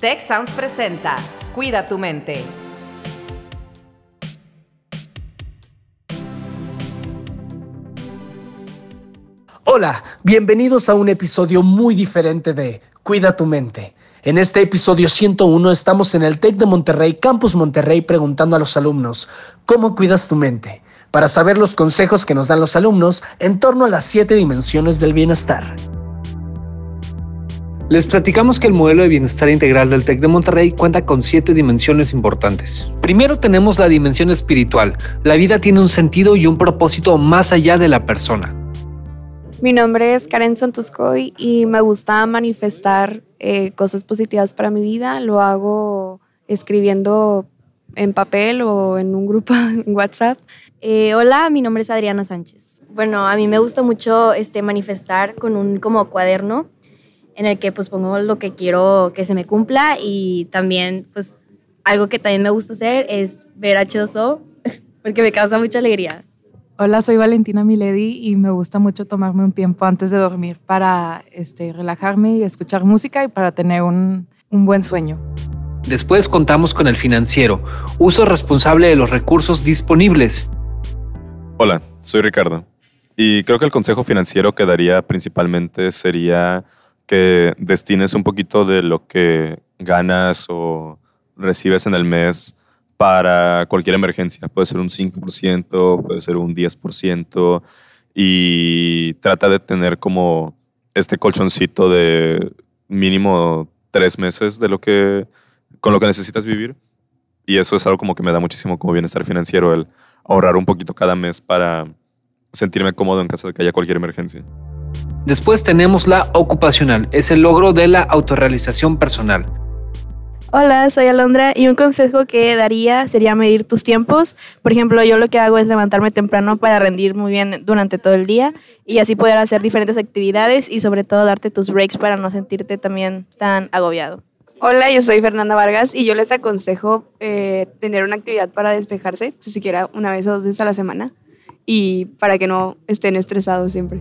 Tech Sounds presenta Cuida tu mente. Hola, bienvenidos a un episodio muy diferente de Cuida tu mente. En este episodio 101 estamos en el TEC de Monterrey, Campus Monterrey, preguntando a los alumnos, ¿cómo cuidas tu mente? Para saber los consejos que nos dan los alumnos en torno a las siete dimensiones del bienestar. Les platicamos que el modelo de bienestar integral del TEC de Monterrey cuenta con siete dimensiones importantes. Primero tenemos la dimensión espiritual. La vida tiene un sentido y un propósito más allá de la persona. Mi nombre es Karen Santuscoy y me gusta manifestar eh, cosas positivas para mi vida. Lo hago escribiendo en papel o en un grupo en WhatsApp. Eh, hola, mi nombre es Adriana Sánchez. Bueno, a mí me gusta mucho este, manifestar con un como cuaderno en el que pues pongo lo que quiero que se me cumpla y también pues algo que también me gusta hacer es ver H2O porque me causa mucha alegría. Hola, soy Valentina Miledi y me gusta mucho tomarme un tiempo antes de dormir para este, relajarme y escuchar música y para tener un, un buen sueño. Después contamos con el financiero, uso responsable de los recursos disponibles. Hola, soy Ricardo y creo que el consejo financiero que daría principalmente sería que destines un poquito de lo que ganas o recibes en el mes para cualquier emergencia. Puede ser un 5%, puede ser un 10% y trata de tener como este colchoncito de mínimo tres meses de lo que, con lo que necesitas vivir. Y eso es algo como que me da muchísimo como bienestar financiero, el ahorrar un poquito cada mes para sentirme cómodo en caso de que haya cualquier emergencia. Después tenemos la ocupacional, es el logro de la autorrealización personal. Hola, soy Alondra y un consejo que daría sería medir tus tiempos. Por ejemplo, yo lo que hago es levantarme temprano para rendir muy bien durante todo el día y así poder hacer diferentes actividades y sobre todo darte tus breaks para no sentirte también tan agobiado. Hola, yo soy Fernanda Vargas y yo les aconsejo eh, tener una actividad para despejarse, pues, siquiera una vez o dos veces a la semana y para que no estén estresados siempre.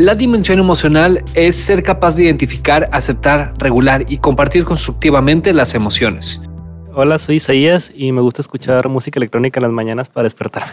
La dimensión emocional es ser capaz de identificar, aceptar, regular y compartir constructivamente las emociones. Hola, soy Isaías y me gusta escuchar música electrónica en las mañanas para despertarme.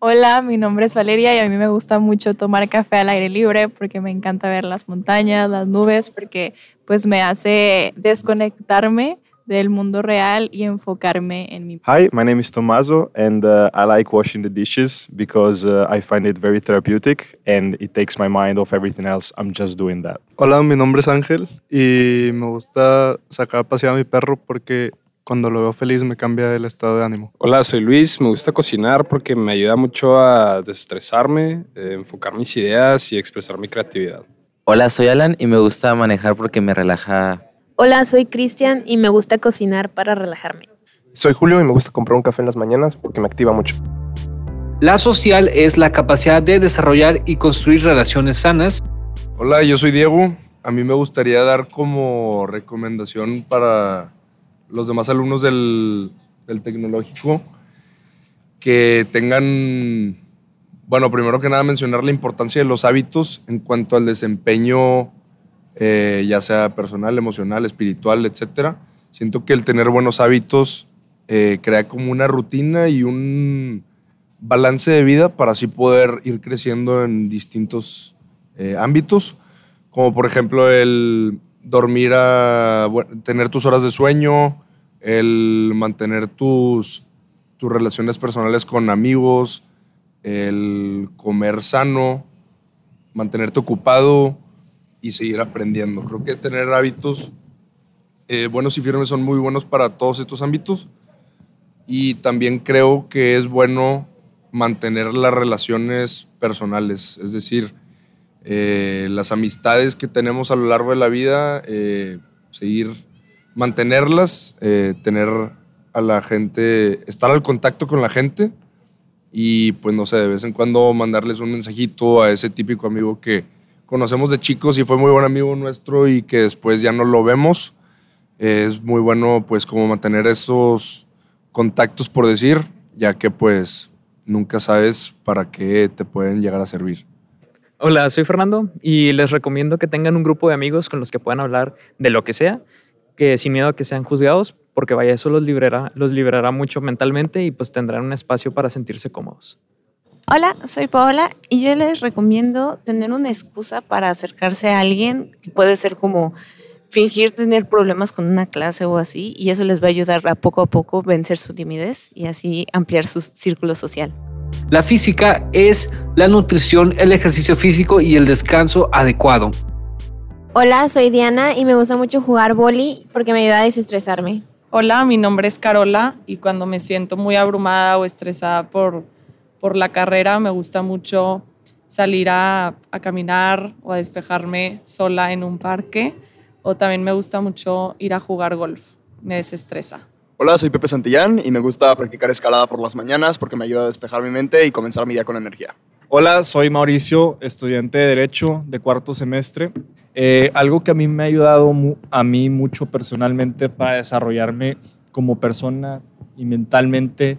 Hola, mi nombre es Valeria y a mí me gusta mucho tomar café al aire libre porque me encanta ver las montañas, las nubes, porque pues me hace desconectarme del mundo real y enfocarme en mi. Hi, my name is Tomaso and uh, I like washing the dishes because uh, I find it very therapeutic and it takes my mind off everything else. I'm just doing that. Hola, mi nombre es Ángel y me gusta sacar a pasear a mi perro porque cuando lo veo feliz me cambia el estado de ánimo. Hola, soy Luis, me gusta cocinar porque me ayuda mucho a desestresarme, eh, enfocar mis ideas y expresar mi creatividad. Hola, soy Alan y me gusta manejar porque me relaja Hola, soy Cristian y me gusta cocinar para relajarme. Soy Julio y me gusta comprar un café en las mañanas porque me activa mucho. La social es la capacidad de desarrollar y construir relaciones sanas. Hola, yo soy Diego. A mí me gustaría dar como recomendación para los demás alumnos del, del tecnológico que tengan, bueno, primero que nada mencionar la importancia de los hábitos en cuanto al desempeño eh, ya sea personal, emocional, espiritual, etc. Siento que el tener buenos hábitos eh, crea como una rutina y un balance de vida para así poder ir creciendo en distintos eh, ámbitos, como por ejemplo el dormir a tener tus horas de sueño, el mantener tus, tus relaciones personales con amigos, el comer sano, mantenerte ocupado, y seguir aprendiendo. Creo que tener hábitos eh, buenos y firmes son muy buenos para todos estos ámbitos y también creo que es bueno mantener las relaciones personales, es decir, eh, las amistades que tenemos a lo largo de la vida, eh, seguir mantenerlas, tener a la gente, estar al contacto con la gente y pues no sé, de vez en cuando mandarles un mensajito a ese típico amigo que, conocemos de chicos y fue muy buen amigo nuestro y que después ya no lo vemos. Es muy bueno pues como mantener esos contactos por decir, ya que pues nunca sabes para qué te pueden llegar a servir. Hola, soy Fernando y les recomiendo que tengan un grupo de amigos con los que puedan hablar de lo que sea. que sin miedo a que sean juzgados, porque vaya, eso los liberará, los liberará mucho mentalmente y pues tendrán un espacio para sentirse cómodos. Hola, soy Paola y yo les recomiendo tener una excusa para acercarse a alguien que puede ser como fingir tener problemas con una clase o así y eso les va a ayudar a poco a poco vencer su timidez y así ampliar su círculo social. La física es la nutrición, el ejercicio físico y el descanso adecuado. Hola, soy Diana y me gusta mucho jugar boli porque me ayuda a desestresarme. Hola, mi nombre es Carola y cuando me siento muy abrumada o estresada por, por la carrera, me gusta mucho salir a, a caminar o a despejarme sola en un parque o también me gusta mucho ir a jugar golf, me desestresa. Hola, soy Pepe Santillán y me gusta practicar escalada por las mañanas porque me ayuda a despejar mi mente y comenzar mi día con energía. Hola, soy Mauricio, estudiante de Derecho de cuarto semestre. Eh, algo que a mí me ha ayudado a mí mucho personalmente para desarrollarme como persona y mentalmente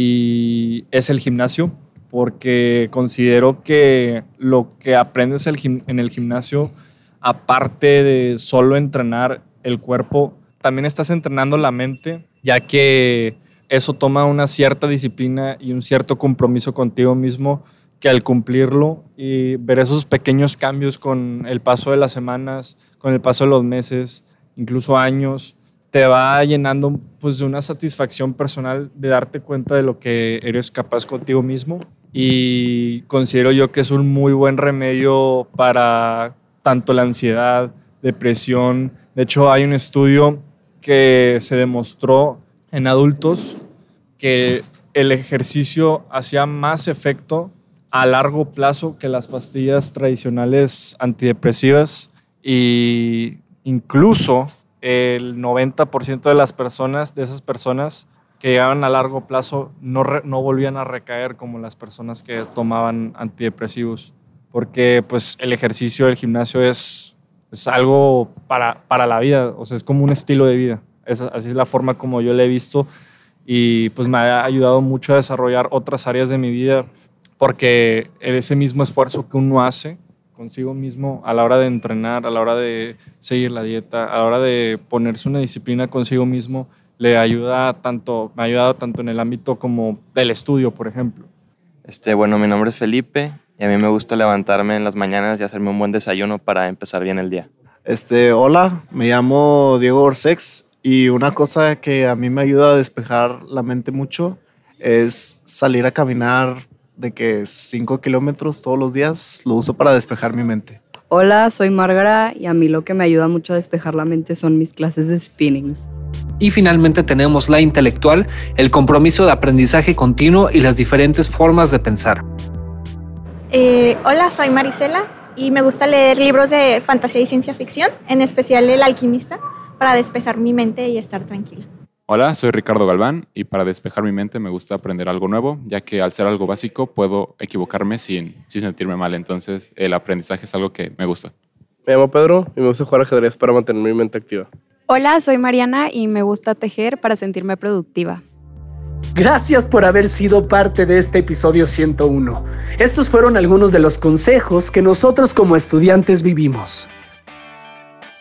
y es el gimnasio, porque considero que lo que aprendes en el gimnasio, aparte de solo entrenar el cuerpo, también estás entrenando la mente, ya que eso toma una cierta disciplina y un cierto compromiso contigo mismo que al cumplirlo y ver esos pequeños cambios con el paso de las semanas, con el paso de los meses, incluso años, te va llenando pues de una satisfacción personal de darte cuenta de lo que eres capaz contigo mismo y considero yo que es un muy buen remedio para tanto la ansiedad, depresión. De hecho, hay un estudio que se demostró en adultos que el ejercicio hacía más efecto a largo plazo que las pastillas tradicionales antidepresivas y incluso el 90% de las personas, de esas personas que llegaban a largo plazo, no, no volvían a recaer como las personas que tomaban antidepresivos, porque pues el ejercicio, el gimnasio es, es algo para, para la vida, o sea, es como un estilo de vida. Es, así es la forma como yo le he visto y pues me ha ayudado mucho a desarrollar otras áreas de mi vida porque ese mismo esfuerzo que uno hace consigo mismo a la hora de entrenar, a la hora de seguir la dieta, a la hora de ponerse una disciplina consigo mismo, le ayuda tanto, me ha ayudado tanto en el ámbito como del estudio, por ejemplo. Este, bueno, mi nombre es Felipe y a mí me gusta levantarme en las mañanas y hacerme un buen desayuno para empezar bien el día. Este, hola, me llamo Diego Orsex y una cosa que a mí me ayuda a despejar la mente mucho es salir a caminar de que 5 kilómetros todos los días lo uso para despejar mi mente. Hola, soy Márgara y a mí lo que me ayuda mucho a despejar la mente son mis clases de spinning. Y finalmente tenemos la intelectual, el compromiso de aprendizaje continuo y las diferentes formas de pensar. Eh, hola, soy Marisela y me gusta leer libros de fantasía y ciencia ficción, en especial El alquimista, para despejar mi mente y estar tranquila. Hola, soy Ricardo Galván y para despejar mi mente me gusta aprender algo nuevo, ya que al ser algo básico puedo equivocarme sin, sin sentirme mal, entonces el aprendizaje es algo que me gusta. Me llamo Pedro y me gusta jugar ajedrez para mantener mi mente activa. Hola, soy Mariana y me gusta tejer para sentirme productiva. Gracias por haber sido parte de este episodio 101. Estos fueron algunos de los consejos que nosotros como estudiantes vivimos.